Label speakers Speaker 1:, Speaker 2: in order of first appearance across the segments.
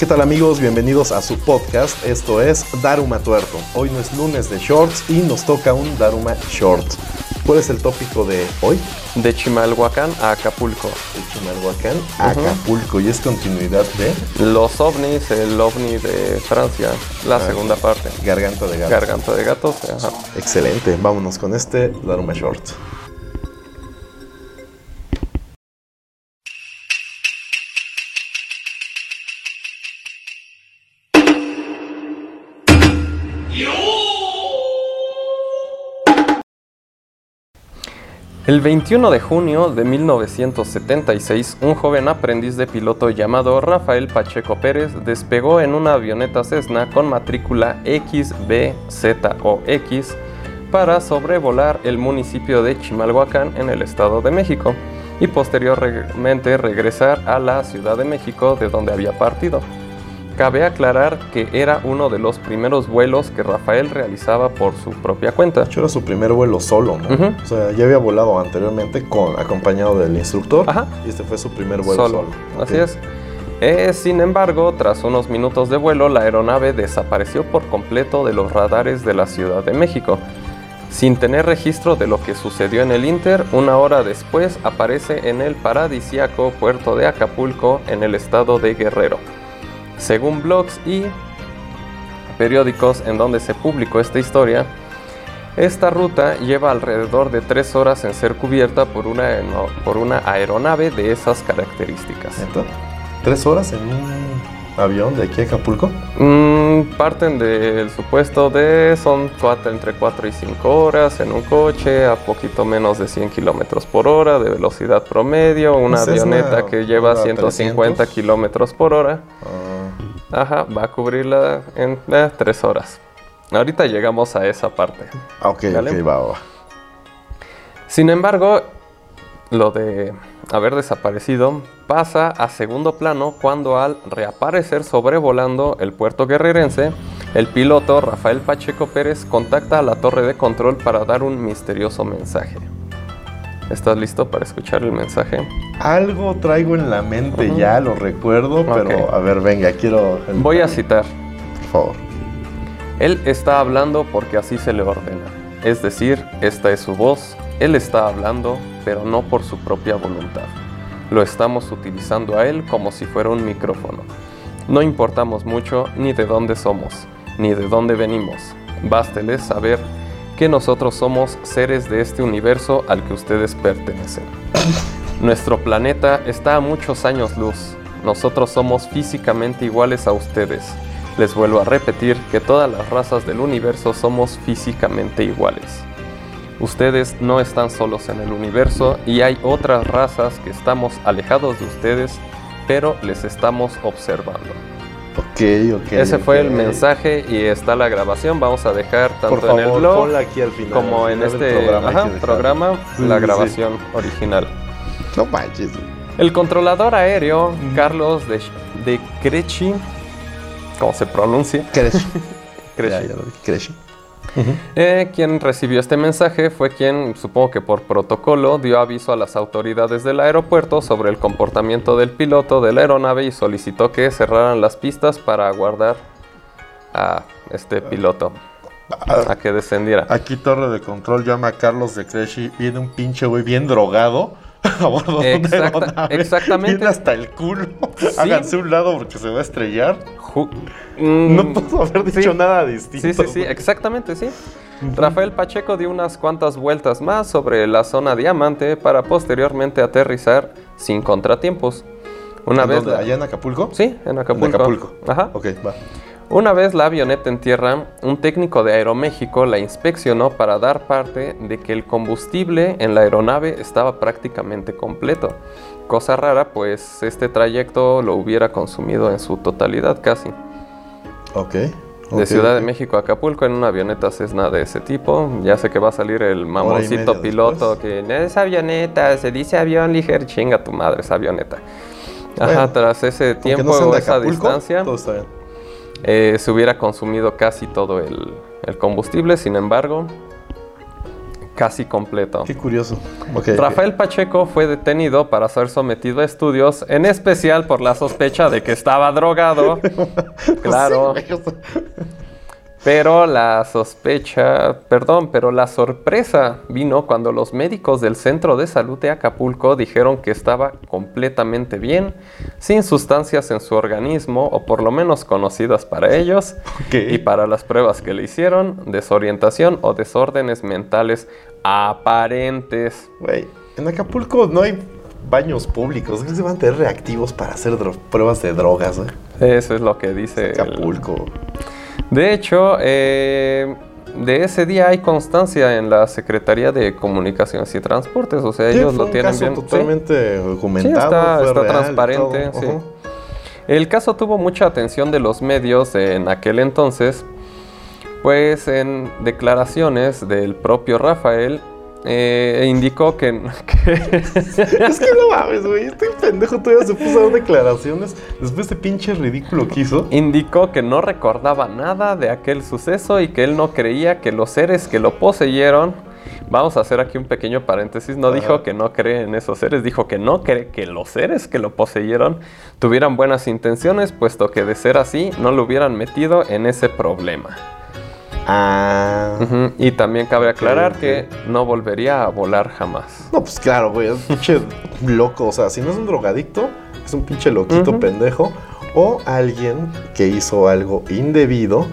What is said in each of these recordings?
Speaker 1: ¿Qué tal amigos? Bienvenidos a su podcast. Esto es Daruma Tuerto. Hoy no es lunes de shorts y nos toca un Daruma Short. ¿Cuál es el tópico de hoy?
Speaker 2: De Chimalhuacán a Acapulco.
Speaker 1: De Chimalhuacán a Acapulco. Y es continuidad de
Speaker 2: Los ovnis, el ovni de Francia, la
Speaker 1: Ah.
Speaker 2: segunda parte.
Speaker 1: Garganta de Gato.
Speaker 2: Garganta de gatos. ajá.
Speaker 1: Excelente. Vámonos con este Daruma Short.
Speaker 2: El 21 de junio de 1976, un joven aprendiz de piloto llamado Rafael Pacheco Pérez despegó en una avioneta Cessna con matrícula XBZOX para sobrevolar el municipio de Chimalhuacán en el Estado de México y posteriormente regresar a la Ciudad de México de donde había partido. Cabe aclarar que era uno de los primeros vuelos que Rafael realizaba por su propia cuenta.
Speaker 1: De hecho, era su primer vuelo solo. O sea, ya había volado anteriormente con, acompañado del instructor.
Speaker 2: Ajá.
Speaker 1: Y este fue su primer vuelo solo.
Speaker 2: Así es. Eh, sin embargo, tras unos minutos de vuelo, la aeronave desapareció por completo de los radares de la Ciudad de México. Sin tener registro de lo que sucedió en el Inter, una hora después aparece en el paradisíaco puerto de Acapulco, en el estado de Guerrero. Según blogs y periódicos en donde se publicó esta historia, esta ruta lleva alrededor de tres horas en ser cubierta por una, por una aeronave de esas características.
Speaker 1: ¿Neta? ¿Tres horas en un avión de aquí a Acapulco?
Speaker 2: Mm, parten del supuesto de son cuatro, entre 4 y 5 horas en un coche a poquito menos de 100 kilómetros por hora de velocidad promedio, una
Speaker 1: Un Cessna,
Speaker 2: avioneta que lleva
Speaker 1: una
Speaker 2: 150
Speaker 1: 300.
Speaker 2: kilómetros por hora,
Speaker 1: Ah,
Speaker 2: ajá, va a cubrirla en 3 horas. Ahorita llegamos a esa parte.
Speaker 1: ah, ok, ok, va, va.
Speaker 2: Sin embargo, lo de haber desaparecido pasa a segundo plano cuando al reaparecer sobrevolando el puerto guerrerense, el piloto Rafael Pacheco Pérez contacta a la torre de control para dar un misterioso mensaje. ¿Estás listo para escuchar el mensaje?
Speaker 1: Algo traigo en la mente
Speaker 2: Ujú.
Speaker 1: ya, lo recuerdo, pero
Speaker 2: Ok.
Speaker 1: a ver, venga, quiero... el-
Speaker 2: Voy a citar.
Speaker 1: Por favor.
Speaker 2: Él está hablando porque así se le ordena. Es decir, esta es su voz. Él está hablando, pero no por su propia voluntad. Lo estamos utilizando a él como si fuera un micrófono. No importamos mucho ni de dónde somos, ni de dónde venimos. Básteles saber que nosotros somos seres de este universo al que ustedes pertenecen. Nuestro planeta está a muchos años luz. Nosotros somos físicamente iguales a ustedes. Les vuelvo a repetir que todas las razas del universo somos físicamente iguales. Ustedes no están solos en el universo y hay otras razas que estamos alejados de ustedes, pero les estamos observando.
Speaker 1: Ok, ok.
Speaker 2: Ese fue el mensaje y está la grabación. Vamos a dejar tanto
Speaker 1: Por favor,
Speaker 2: en el blog
Speaker 1: ponla aquí al final.
Speaker 2: como
Speaker 1: al
Speaker 2: en
Speaker 1: final
Speaker 2: este
Speaker 1: programa,
Speaker 2: ajá,
Speaker 1: Sí,
Speaker 2: la
Speaker 1: sí.
Speaker 2: grabación original.
Speaker 1: No manches.
Speaker 2: El controlador aéreo Carlos de, de Crechi, ¿cómo se pronuncia?
Speaker 1: Creshi.
Speaker 2: Crechi. Eh, quien recibió este mensaje fue quien, supongo que por protocolo, dio aviso a las autoridades del aeropuerto sobre el comportamiento del piloto de la aeronave y solicitó que cerraran las pistas para aguardar a este piloto a que descendiera.
Speaker 1: Aquí Torre de Control llama a Carlos de Creshi. Viene un pinche güey bien drogado. A bordo de aeronave.
Speaker 2: exactamente.
Speaker 1: Hasta el culo. Háganse un lado porque se va a estrellar.
Speaker 2: Ju- Mm,
Speaker 1: No puedo haber dicho
Speaker 2: sí.
Speaker 1: nada distinto.
Speaker 2: Sí, sí, sí, exactamente, sí. Rafael Pacheco dio unas cuantas vueltas más sobre la zona diamante para posteriormente aterrizar sin contratiempos. Una
Speaker 1: ¿En
Speaker 2: vez
Speaker 1: dónde?
Speaker 2: la-
Speaker 1: ¿Allá en Acapulco?
Speaker 2: Sí, en Acapulco.
Speaker 1: En Acapulco.
Speaker 2: Ajá.
Speaker 1: Ok, va.
Speaker 2: Una vez la avioneta en tierra, un técnico de Aeroméxico la inspeccionó para dar parte de que el combustible en la aeronave estaba prácticamente completo. Cosa rara, pues este trayecto lo hubiera consumido en su totalidad casi.
Speaker 1: Ok.
Speaker 2: De
Speaker 1: ok,
Speaker 2: Ciudad de. México a Acapulco en una avioneta Cessna de ese tipo. Ya sé que va a salir el mamoncito piloto
Speaker 1: después.
Speaker 2: que es avioneta, se dice avión ligero, chinga tu madre, es avioneta. Ajá,
Speaker 1: Bueno,
Speaker 2: tras ese tiempo
Speaker 1: no de
Speaker 2: esa
Speaker 1: Acapulco,
Speaker 2: distancia,
Speaker 1: Todo está bien.
Speaker 2: Eh, se hubiera consumido casi todo el, el combustible. Sin embargo, casi completo.
Speaker 1: Qué curioso.
Speaker 2: Rafael Pacheco fue detenido para ser sometido a estudios, en especial por la sospecha de que estaba drogado. claro.
Speaker 1: Sí,
Speaker 2: Pero la sospecha, perdón, pero la sorpresa vino cuando los médicos del centro de salud de Acapulco dijeron que estaba completamente bien, sin sustancias en su organismo, o por lo menos conocidas para ellos, y para las pruebas que le hicieron, desorientación o desórdenes mentales aparentes.
Speaker 1: Güey, en Acapulco no hay baños públicos. ¿Crees que van a tener reactivos para hacer pruebas de drogas, güey?
Speaker 2: Eso es lo que dice. el-
Speaker 1: Acapulco.
Speaker 2: De hecho, eh, de ese día hay constancia en la Secretaría de Comunicaciones y Transportes, o sea,
Speaker 1: Sí,
Speaker 2: ellos
Speaker 1: fue
Speaker 2: lo
Speaker 1: un
Speaker 2: tienen
Speaker 1: caso
Speaker 2: bien. sí.
Speaker 1: totalmente documentado.
Speaker 2: Sí, está-
Speaker 1: fue
Speaker 2: está
Speaker 1: real y
Speaker 2: transparente,
Speaker 1: todo.
Speaker 2: sí.
Speaker 1: Ujú.
Speaker 2: El caso tuvo mucha atención de los medios en aquel entonces, pues en declaraciones del propio Rafael eh, indicó que, que-
Speaker 1: Es que no mames, güey. Este pendejo todavía se puso a dar declaraciones después de pinche ridículo que hizo.
Speaker 2: indicó que no recordaba nada de aquel suceso y que él no creía que los seres que lo poseyeron, vamos a hacer aquí un pequeño paréntesis, no
Speaker 1: Ajá.
Speaker 2: dijo que no cree en esos seres, dijo que no cree que los seres que lo poseyeron tuvieran buenas intenciones, puesto que de ser así no lo hubieran metido en ese problema.
Speaker 1: Ah.
Speaker 2: Y también cabe aclarar que no volvería a volar jamás.
Speaker 1: No, pues claro, güey. Es un pinche loco. O sea, si no es un drogadicto, es un pinche loquito pendejo. O alguien que hizo algo indebido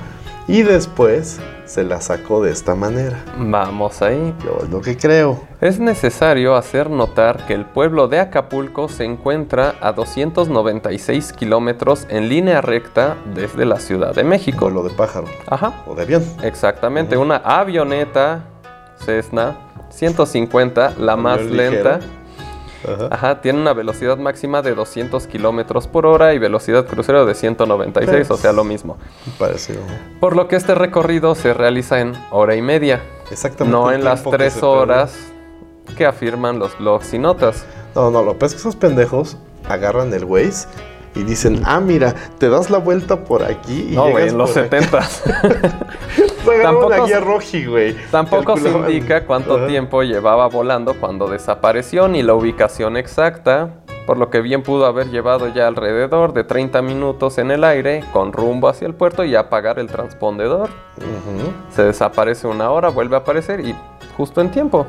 Speaker 1: y después se la sacó de esta manera.
Speaker 2: Vamos ahí.
Speaker 1: Yo es lo que creo.
Speaker 2: Es necesario hacer notar que el pueblo de Acapulco se encuentra a 296 kilómetros en línea recta desde la Ciudad de México.
Speaker 1: Con lo de pájaro
Speaker 2: Ajá,
Speaker 1: o de avión.
Speaker 2: exactamente. Una avioneta Cessna 150, la más lenta.
Speaker 1: Ajá.
Speaker 2: Ajá, tiene una velocidad máxima de 200 kilómetros por hora y velocidad crucero de 196, o sea, lo mismo.
Speaker 1: Parecido.
Speaker 2: Por lo que este recorrido se realiza en hora y media,
Speaker 1: Exactamente.
Speaker 2: no en las tres horas que afirman los blogs y notas.
Speaker 1: No, no, lo que es que esos pendejos agarran el Waze y dicen, ah, mira, te das la vuelta por aquí y
Speaker 2: No,
Speaker 1: llegas
Speaker 2: en los
Speaker 1: por aquí".
Speaker 2: 70
Speaker 1: Agarraron
Speaker 2: Tampoco
Speaker 1: guía
Speaker 2: se-
Speaker 1: roji, güey.
Speaker 2: Tampoco se
Speaker 1: Calculaban.
Speaker 2: indica cuánto tiempo llevaba volando cuando desapareció ni la ubicación exacta, por lo que bien pudo haber llevado ya alrededor de 30 minutos en el aire con rumbo hacia el puerto y apagar el transpondedor. Se desaparece una hora, vuelve a aparecer y justo en tiempo.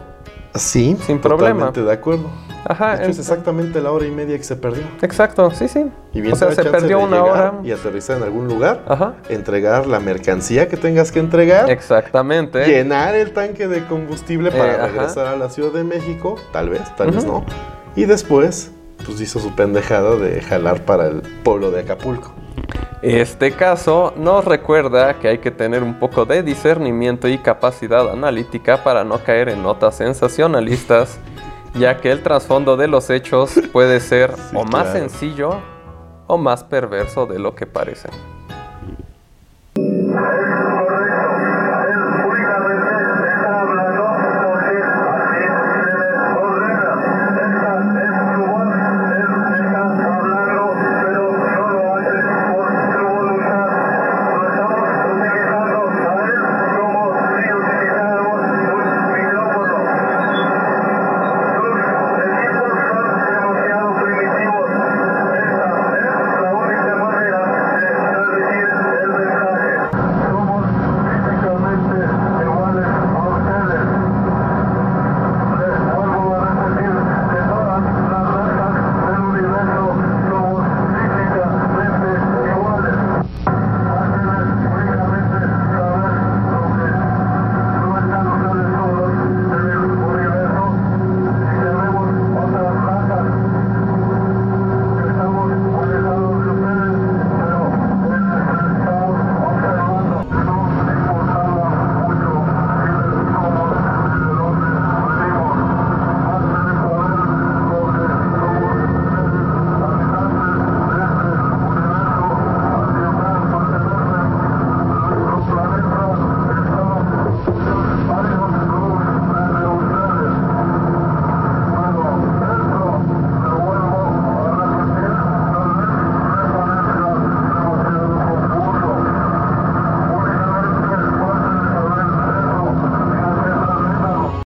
Speaker 1: Sí,
Speaker 2: Sin problema.
Speaker 1: totalmente de acuerdo.
Speaker 2: Ajá,
Speaker 1: De hecho, es
Speaker 2: en-
Speaker 1: exactamente la hora y media que se perdió.
Speaker 2: exacto, sí, sí.
Speaker 1: Y bien
Speaker 2: o sea, se perdió una hora.
Speaker 1: Y aterrizar en algún lugar,
Speaker 2: Ajá,
Speaker 1: entregar la mercancía que tengas que entregar,
Speaker 2: exactamente.
Speaker 1: llenar el tanque de combustible para
Speaker 2: Eh, ajá.
Speaker 1: regresar a la Ciudad de México, tal vez, tal vez no. Y después, pues hizo su pendejada de jalar para el pueblo de Acapulco.
Speaker 2: Este caso nos recuerda que hay que tener un poco de discernimiento y capacidad analítica para no caer en notas sensacionalistas, ya que el trasfondo de los hechos puede ser
Speaker 1: Sí,
Speaker 2: o más
Speaker 1: claro.
Speaker 2: sencillo o más perverso de lo que parece.